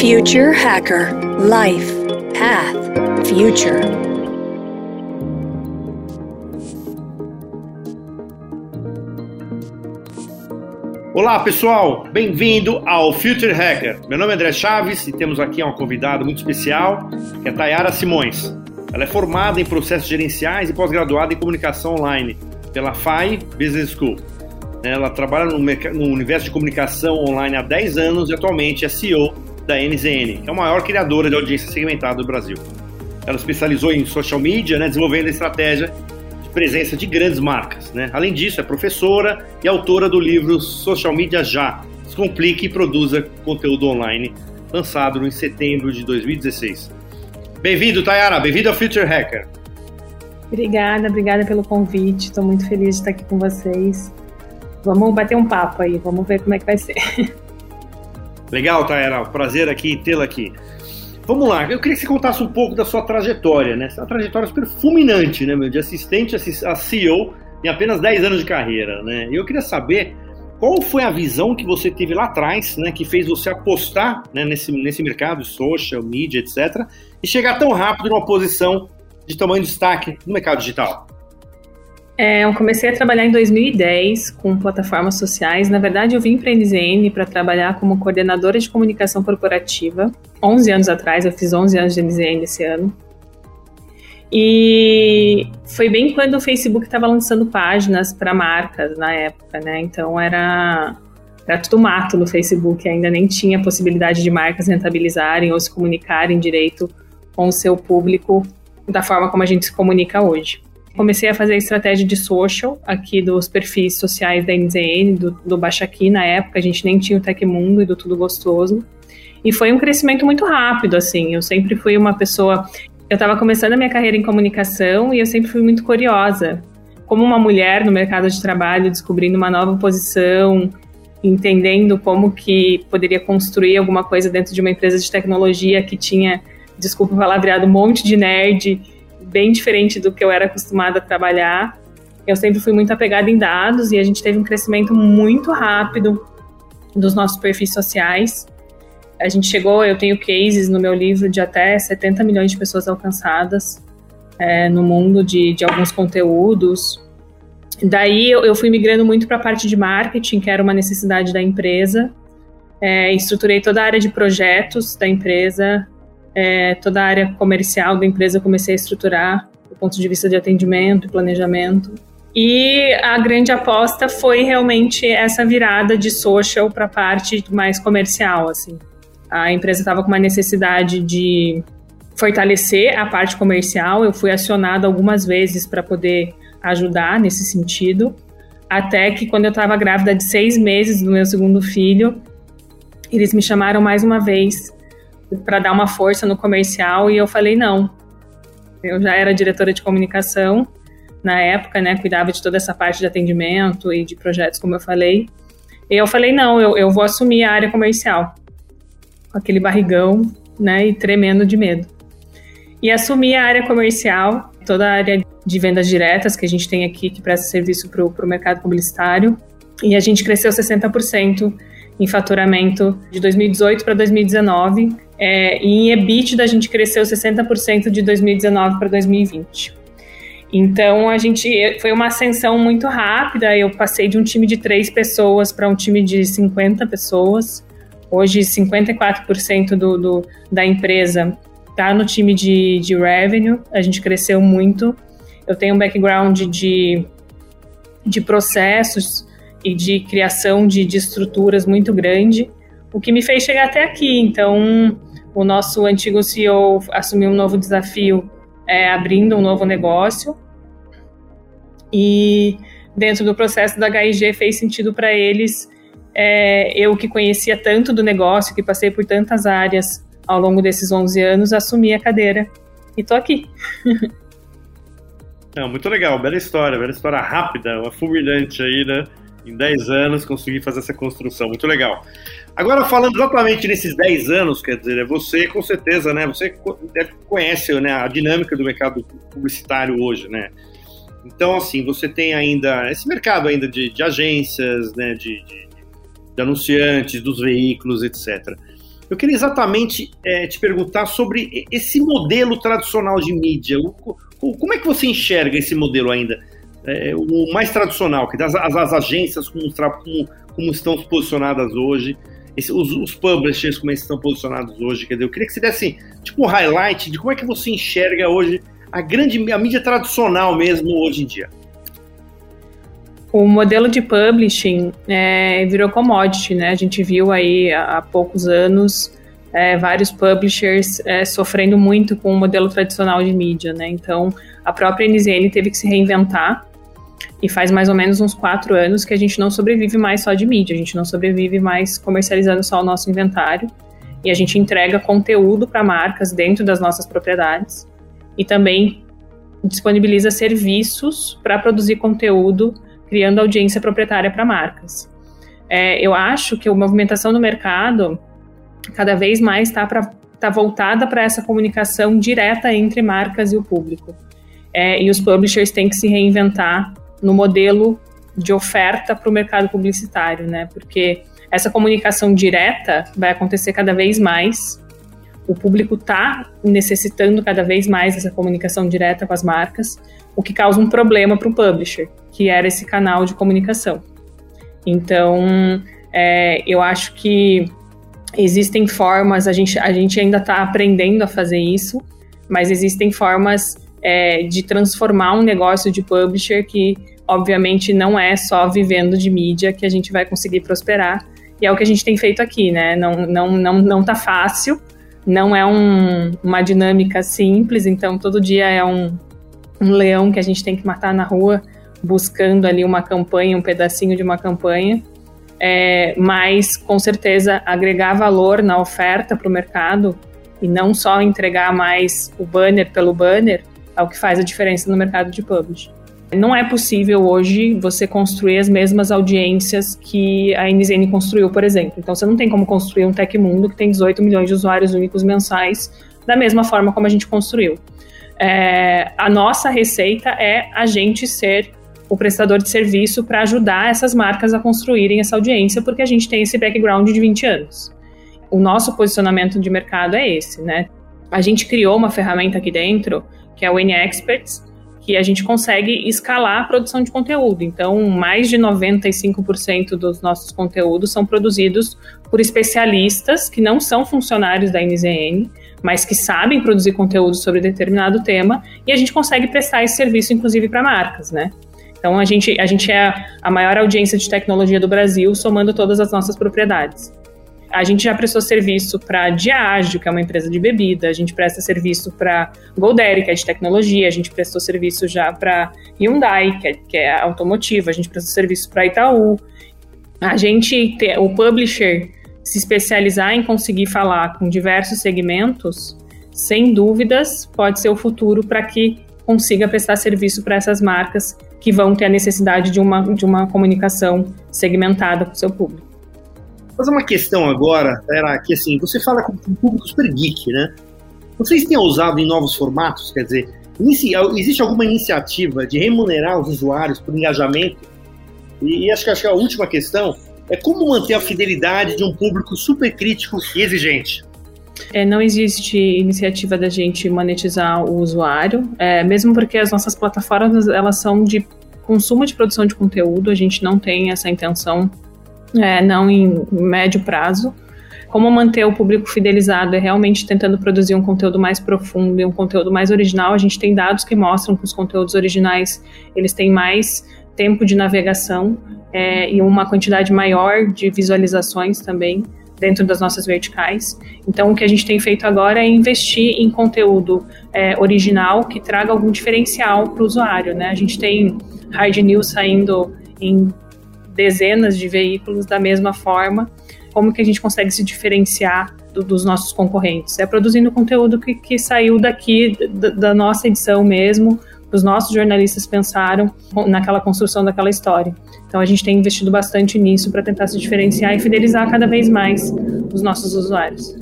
Future Hacker Life Path Future. Olá pessoal, bem-vindo ao Future Hacker. Meu nome é André Chaves e temos aqui uma convidada muito especial, que é Tayara Simões. Ela é formada em processos gerenciais e pós-graduada em comunicação online pela FAI Business School. Ela trabalha no, universo de comunicação online há 10 anos e atualmente é CEO da NZN, que é a maior criadora de audiência segmentada do Brasil. Ela especializou em social media, né, desenvolvendo a estratégia de presença de grandes marcas. Né? Além disso, é professora e autora do livro Social Media Já, Descomplique e Produza Conteúdo Online, lançado em setembro de 2016. Bem-vindo, Tayara, bem-vindo ao Future Hacker. Obrigada, obrigada pelo convite. Estou muito feliz de estar aqui com vocês. Vamos bater um papo aí, vamos ver como é que vai ser. Legal, Taera, prazer aqui tê-la aqui. Vamos lá, eu queria que você contasse um pouco da sua trajetória, né? Essa trajetória super fulminante, né, meu? De assistente a CEO em apenas 10 anos de carreira, né? E eu queria saber qual foi a visão que você teve lá atrás, né, que fez você apostar né, nesse, nesse mercado social media, etc., e chegar tão rápido numa posição de tamanho de destaque no mercado digital? É, eu comecei a trabalhar em 2010 com plataformas sociais. Na verdade, eu vim para a NZN para trabalhar como coordenadora de comunicação corporativa. 11 anos atrás, eu fiz 11 anos de NZN esse ano. E foi bem quando o Facebook estava lançando páginas para marcas na época, né? Então era, era tudo mato no Facebook, ainda nem tinha possibilidade de marcas rentabilizarem ou se comunicarem direito com o seu público da forma como a gente se comunica hoje comecei a fazer estratégia de social aqui dos perfis sociais da MZN, do, do Baixa Aqui na época, a gente nem tinha o Tecmundo e do Tudo Gostoso. E foi um crescimento muito rápido, assim. Eu sempre fui uma pessoa. Eu estava começando a minha carreira em comunicação e eu sempre fui muito curiosa. Como uma mulher no mercado de trabalho, descobrindo uma nova posição, entendendo como que poderia construir alguma coisa dentro de uma empresa de tecnologia que tinha, desculpa o palavreado, um monte de nerd bem diferente do que eu era acostumada a trabalhar. Eu sempre fui muito apegada em dados e a gente teve um crescimento muito rápido dos nossos perfis sociais. A gente chegou, eu tenho cases no meu livro de até 70 milhões de pessoas alcançadas é, no mundo de, de alguns conteúdos. Daí eu, eu fui migrando muito para a parte de marketing, que era uma necessidade da empresa. É, estruturei toda a área de projetos da empresa, é, toda a área comercial da empresa comecei a estruturar do ponto de vista de atendimento e planejamento. E a grande aposta foi realmente essa virada de social para a parte mais comercial, assim. A empresa estava com uma necessidade de fortalecer a parte comercial. Eu fui acionada algumas vezes para poder ajudar nesse sentido. Até que quando eu estava grávida de seis meses do meu segundo filho, eles me chamaram mais uma vez para dar uma força no comercial e eu falei não. Eu já era diretora de comunicação na época, né, cuidava de toda essa parte de atendimento e de projetos, como eu falei. E eu falei não, eu, eu vou assumir a área comercial, com aquele barrigão, né, e tremendo de medo. E assumi a área comercial, toda a área de vendas diretas que a gente tem aqui, que presta serviço para o mercado publicitário, e a gente cresceu 60% em faturamento de 2018 para 2019, é, e em EBITDA a gente cresceu 60% de 2019 para 2020. Então a gente foi uma ascensão muito rápida. Eu passei de um time de três pessoas para um time de 50 pessoas. Hoje 54% do, do, da empresa está no time de, de revenue. A gente cresceu muito. Eu tenho um background de, de processos e de criação de, de estruturas muito grande, o que me fez chegar até aqui. Então o nosso antigo CEO assumiu um novo desafio, é, abrindo um novo negócio. E dentro do processo da HIG fez sentido para eles, é, eu que conhecia tanto do negócio, que passei por tantas áreas ao longo desses 11 anos, assumir a cadeira. E tô aqui. Não, muito legal, bela história, bela história rápida, uma fulminante aí, né? Em 10 anos consegui fazer essa construção, muito legal. Agora, falando exatamente nesses 10 anos, quer dizer, você com certeza, né? Você conhece né, a dinâmica do mercado publicitário hoje, né? Então, assim, você tem ainda esse mercado ainda de, de agências, né? De, de, de, anunciantes, dos veículos, etc. Eu queria exatamente é, te perguntar sobre esse modelo tradicional de mídia. O, o, como é que você enxerga esse modelo ainda? É, o mais tradicional, que as, as, as agências como, como, como, estão posicionadas hoje, esse, os, os, publishers como eles estão posicionados hoje. Quer dizer, eu queria que você desse tipo um highlight de como é que você enxerga hoje a grande a mídia tradicional mesmo hoje em dia. O modelo de publishing é, virou commodity, né? A gente viu aí há, poucos anos é, vários publishers é, sofrendo muito com o modelo tradicional de mídia, né? Então, a própria NZN teve que se reinventar e faz mais ou menos uns quatro anos que a gente não sobrevive mais só de mídia, a gente não sobrevive mais comercializando só o nosso inventário e a gente entrega conteúdo para marcas dentro das nossas propriedades e também disponibiliza serviços para produzir conteúdo criando audiência proprietária para marcas. É, eu acho que a movimentação no mercado cada vez mais está tá voltada para essa comunicação direta entre marcas e o público. É, e os publishers têm que se reinventar no modelo de oferta para o mercado publicitário, né? Porque essa comunicação direta vai acontecer cada vez mais. O público está necessitando cada vez mais dessa comunicação direta com as marcas, o que causa um problema para o publisher, que era esse canal de comunicação. Então, é, eu acho que existem formas, a gente, a gente ainda está aprendendo a fazer isso, mas existem formas é, de transformar um negócio de publisher que, obviamente, não é só vivendo de mídia que a gente vai conseguir prosperar. E é o que a gente tem feito aqui, né? Não, não, não, não tá fácil, não é um, uma dinâmica simples, então todo dia é um, um leão que a gente tem que matar na rua, buscando ali uma campanha, um pedacinho de uma campanha, é, mas com certeza agregar valor na oferta para o mercado e não só entregar mais o banner pelo banner é o que faz a diferença no mercado de publish. Não é possível hoje você construir as mesmas audiências que a NZN construiu, por exemplo. Então você não tem como construir um Tecmundo que tem 18 milhões de usuários únicos mensais da mesma forma como a gente construiu. É, a nossa receita é a gente ser o prestador de serviço para ajudar essas marcas a construírem essa audiência, porque a gente tem esse background de 20 anos. O nosso posicionamento de mercado é esse, né? A gente criou uma ferramenta aqui dentro, que é o N-Experts, que a gente consegue escalar a produção de conteúdo. Então, mais de 95% dos nossos conteúdos são produzidos por especialistas que não são funcionários da NZN, mas que sabem produzir conteúdo sobre determinado tema, e a gente consegue prestar esse serviço, inclusive, para marcas, né? Então, a gente, a gente é a maior audiência de tecnologia do Brasil, somando todas as nossas propriedades. A gente já prestou serviço para Diageo, que é uma empresa de bebida, a gente presta serviço para Golderi, que é de tecnologia, a gente prestou serviço já para Hyundai, que é, que é automotiva, a gente prestou serviço para Itaú. A gente, o publisher, se especializar em conseguir falar com diversos segmentos, sem dúvidas, pode ser o futuro para que consiga prestar serviço para essas marcas que vão ter a necessidade de uma, de uma comunicação segmentada com o seu público. Fazer uma questão agora, era que assim, você fala com um público super geek, né? Vocês têm usado em novos formatos? Quer dizer, existe alguma iniciativa de remunerar os usuários por engajamento? E, e acho, que, acho que a última questão é como manter a fidelidade de um público super crítico e exigente. É, não existe iniciativa da gente monetizar o usuário, é, mesmo porque as nossas plataformas elas são de consumo de produção de conteúdo, a gente não tem essa intenção, é, não em médio prazo. Como manter o público fidelizado é realmente tentando produzir um conteúdo mais profundo e um conteúdo mais original. A gente tem dados que mostram que os conteúdos originais eles têm mais tempo de navegação é, e uma quantidade maior de visualizações também dentro das nossas verticais. Então, o que a gente tem feito agora é investir em conteúdo é, original que traga algum diferencial para o usuário. Né? A gente tem hard news saindo em dezenas de veículos da mesma forma. Como que a gente consegue se diferenciar do, dos nossos concorrentes? É produzindo conteúdo que, que saiu daqui da, da nossa edição mesmo, os nossos jornalistas pensaram naquela construção daquela história. Então a gente tem investido bastante nisso para tentar se diferenciar e fidelizar cada vez mais os nossos usuários.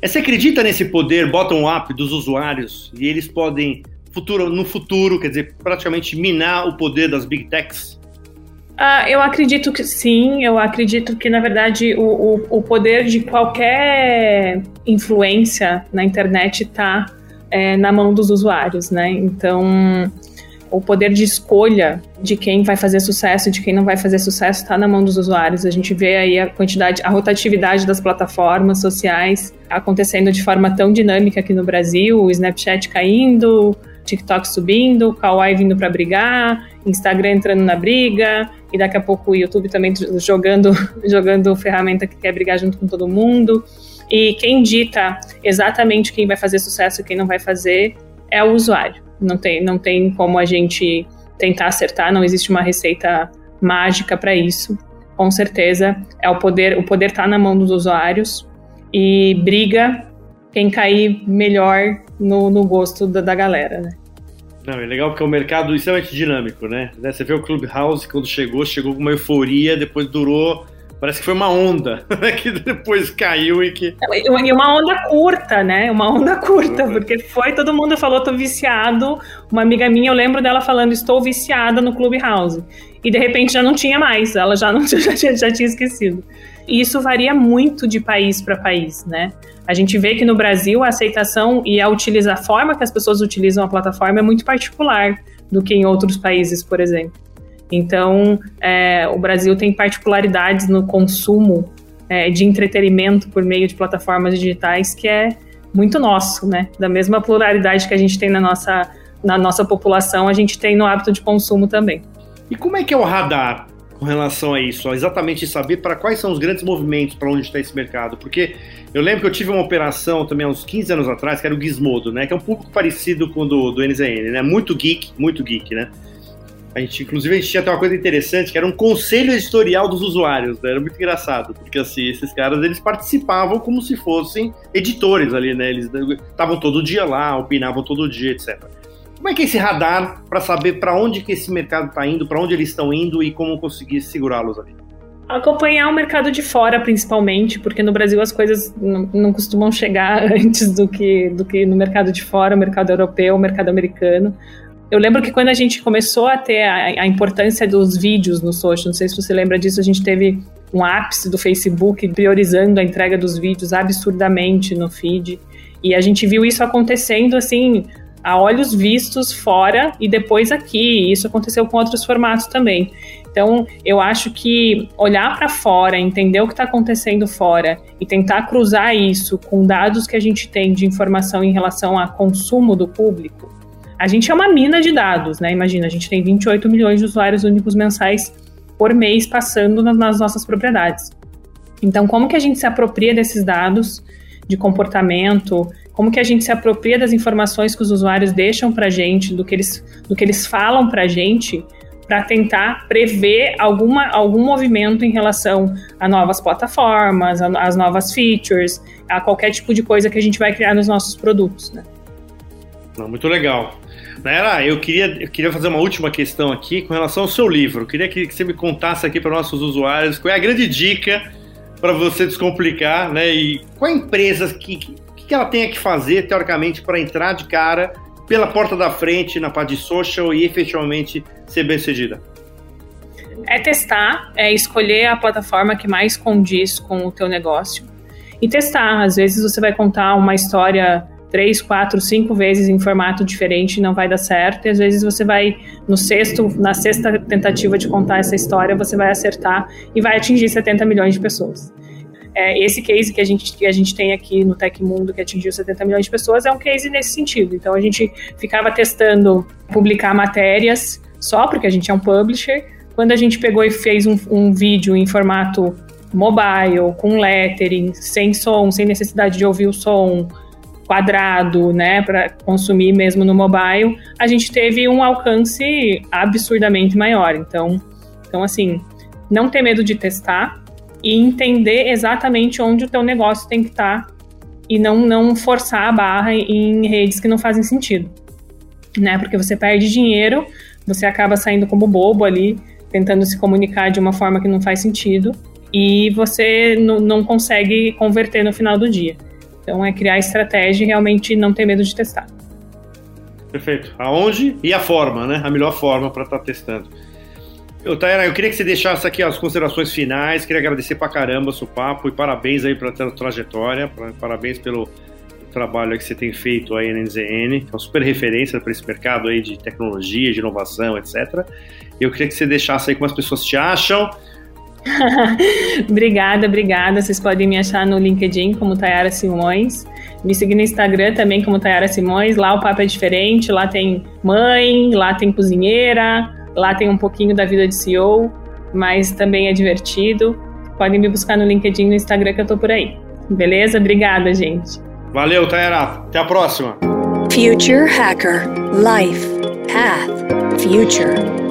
É, você acredita nesse poder bottom-up dos usuários e eles podem, futuro, no futuro, quer dizer, praticamente minar o poder das big techs? Uh, eu acredito que sim, eu acredito que, na verdade, o, o, o poder de qualquer influência na internet está é, na mão dos usuários, né? Então, o poder de escolha de quem vai fazer sucesso e de quem não vai fazer sucesso está na mão dos usuários. A gente vê aí a quantidade, a rotatividade das plataformas sociais acontecendo de forma tão dinâmica aqui no Brasil, o Snapchat caindo, TikTok subindo, Kawaii vindo para brigar, Instagram entrando na briga, e daqui a pouco o YouTube também jogando, jogando ferramenta que quer brigar junto com todo mundo. E quem dita exatamente quem vai fazer sucesso e quem não vai fazer é o usuário. Não tem, não tem como a gente tentar acertar, não existe uma receita mágica para isso. Com certeza, é o poder, o poder está na mão dos usuários e briga quem cair melhor no, no gosto da, da galera, né? Não, é legal porque é um mercado extremamente dinâmico, né? Você vê o Clubhouse, quando chegou, chegou com uma euforia, depois durou Parece que foi uma onda né, que depois caiu e que. E uma onda curta, né? Uma onda curta, porque foi, todo mundo falou, tô viciado. Uma amiga minha, eu lembro dela falando, estou viciada no Clubhouse. E de repente já não tinha mais, ela já, não, já, já tinha esquecido. E isso varia muito de país para país, né? A gente vê que no Brasil a aceitação e a utiliza, a forma que as pessoas utilizam a plataforma é muito particular do que em outros países, por exemplo. Então, é, o Brasil tem particularidades no consumo é, de entretenimento por meio de plataformas digitais que é muito nosso, né? Da mesma pluralidade que a gente tem na nossa, na nossa população, a gente tem no hábito de consumo também. E como é que é o radar com relação a isso? exatamente saber para quais são os grandes movimentos para onde está esse mercado? Porque eu lembro que eu tive uma operação também há uns 15 anos atrás, que era o Gizmodo, né? Que é um público parecido com o do, do NZN, né? Muito geek, muito geek, né? A gente, inclusive, a gente tinha até uma coisa interessante, que era um conselho editorial dos usuários, né? Era muito engraçado, porque assim, esses caras, eles participavam como se fossem editores ali, né? Eles estavam todo dia lá, opinavam todo dia, etc. Como é que é esse radar para saber para onde que esse mercado está indo, para onde eles estão indo e como conseguir segurá-los ali? Acompanhar o mercado de fora, principalmente, porque no Brasil as coisas não, costumam chegar antes do que, do que no mercado de fora, o mercado europeu, o mercado americano. Eu lembro que quando a gente começou a ter a, a, importância dos vídeos no social, não sei se você lembra disso, a gente teve um ápice do Facebook priorizando a entrega dos vídeos absurdamente no feed. E a gente viu isso acontecendo assim, a olhos vistos fora e depois aqui. Isso aconteceu com outros formatos também. Então, eu acho que olhar para fora, entender o que está acontecendo fora e tentar cruzar isso com dados que a gente tem de informação em relação a consumo do público, a gente é uma mina de dados, né? Imagina, a gente tem 28 milhões de usuários únicos mensais por mês passando nas nossas propriedades. Então, como que a gente se apropria desses dados de comportamento? Como que a gente se apropria das informações que os usuários deixam para a gente, do que eles, do que eles falam para a gente, para tentar prever alguma, algum movimento em relação a novas plataformas, às novas features, a qualquer tipo de coisa que a gente vai criar nos nossos produtos, né? muito legal. Naira, eu queria, eu queria fazer uma última questão aqui com relação ao seu livro. Eu queria que, que você me contasse aqui para nossos usuários qual é a grande dica para você descomplicar, né? E qual é a empresa que, que, ela tenha que fazer, teoricamente, para entrar de cara pela porta da frente na parte de social e efetivamente ser bem sucedida? É testar, é escolher a plataforma que mais condiz com o teu negócio e testar. Às vezes você vai contar uma história três, quatro, cinco vezes em formato diferente não vai dar certo. E às vezes você vai no sexto, na sexta tentativa de contar essa história, você vai acertar e vai atingir 70 milhões de pessoas. É, esse case que a, gente, que a gente tem aqui no Tecmundo, que atingiu 70 milhões de pessoas, é um case nesse sentido. Então a gente ficava testando publicar matérias só porque a gente é um publisher. Quando a gente pegou e fez um, um vídeo em formato mobile, com lettering, sem som, sem necessidade de ouvir o som, quadrado, né, para consumir mesmo no mobile, a gente teve um alcance absurdamente maior. Então, então assim, não ter medo de testar e entender exatamente onde o teu negócio tem que estar tá, e não não forçar a barra em redes que não fazem sentido, né? Porque você perde dinheiro, você acaba saindo como bobo ali, tentando se comunicar de uma forma que não faz sentido e você não consegue converter no final do dia. Então é criar estratégia e realmente não ter medo de testar. Perfeito. Aonde e a forma, né? A melhor forma para estar tá testando. Eu, Tayara, eu queria que você deixasse aqui as considerações finais. Queria agradecer pra caramba o seu papo e parabéns aí pela trajetória. Parabéns pelo trabalho que você tem feito aí na NZN, é uma super referência para esse mercado aí de tecnologia, de inovação, etc. Eu queria que você deixasse aí como as pessoas te acham. obrigada, obrigada. Vocês podem me achar no LinkedIn como Tayara Simões. Me seguir no Instagram também como Tayara Simões. Lá o papo é diferente. Lá tem mãe, lá tem cozinheira, lá tem um pouquinho da vida de CEO, mas também é divertido. Podem me buscar no LinkedIn e no Instagram que eu tô por aí. Beleza? Obrigada, gente. Valeu, Tayara. Até a próxima. Future Hacker Life Path Future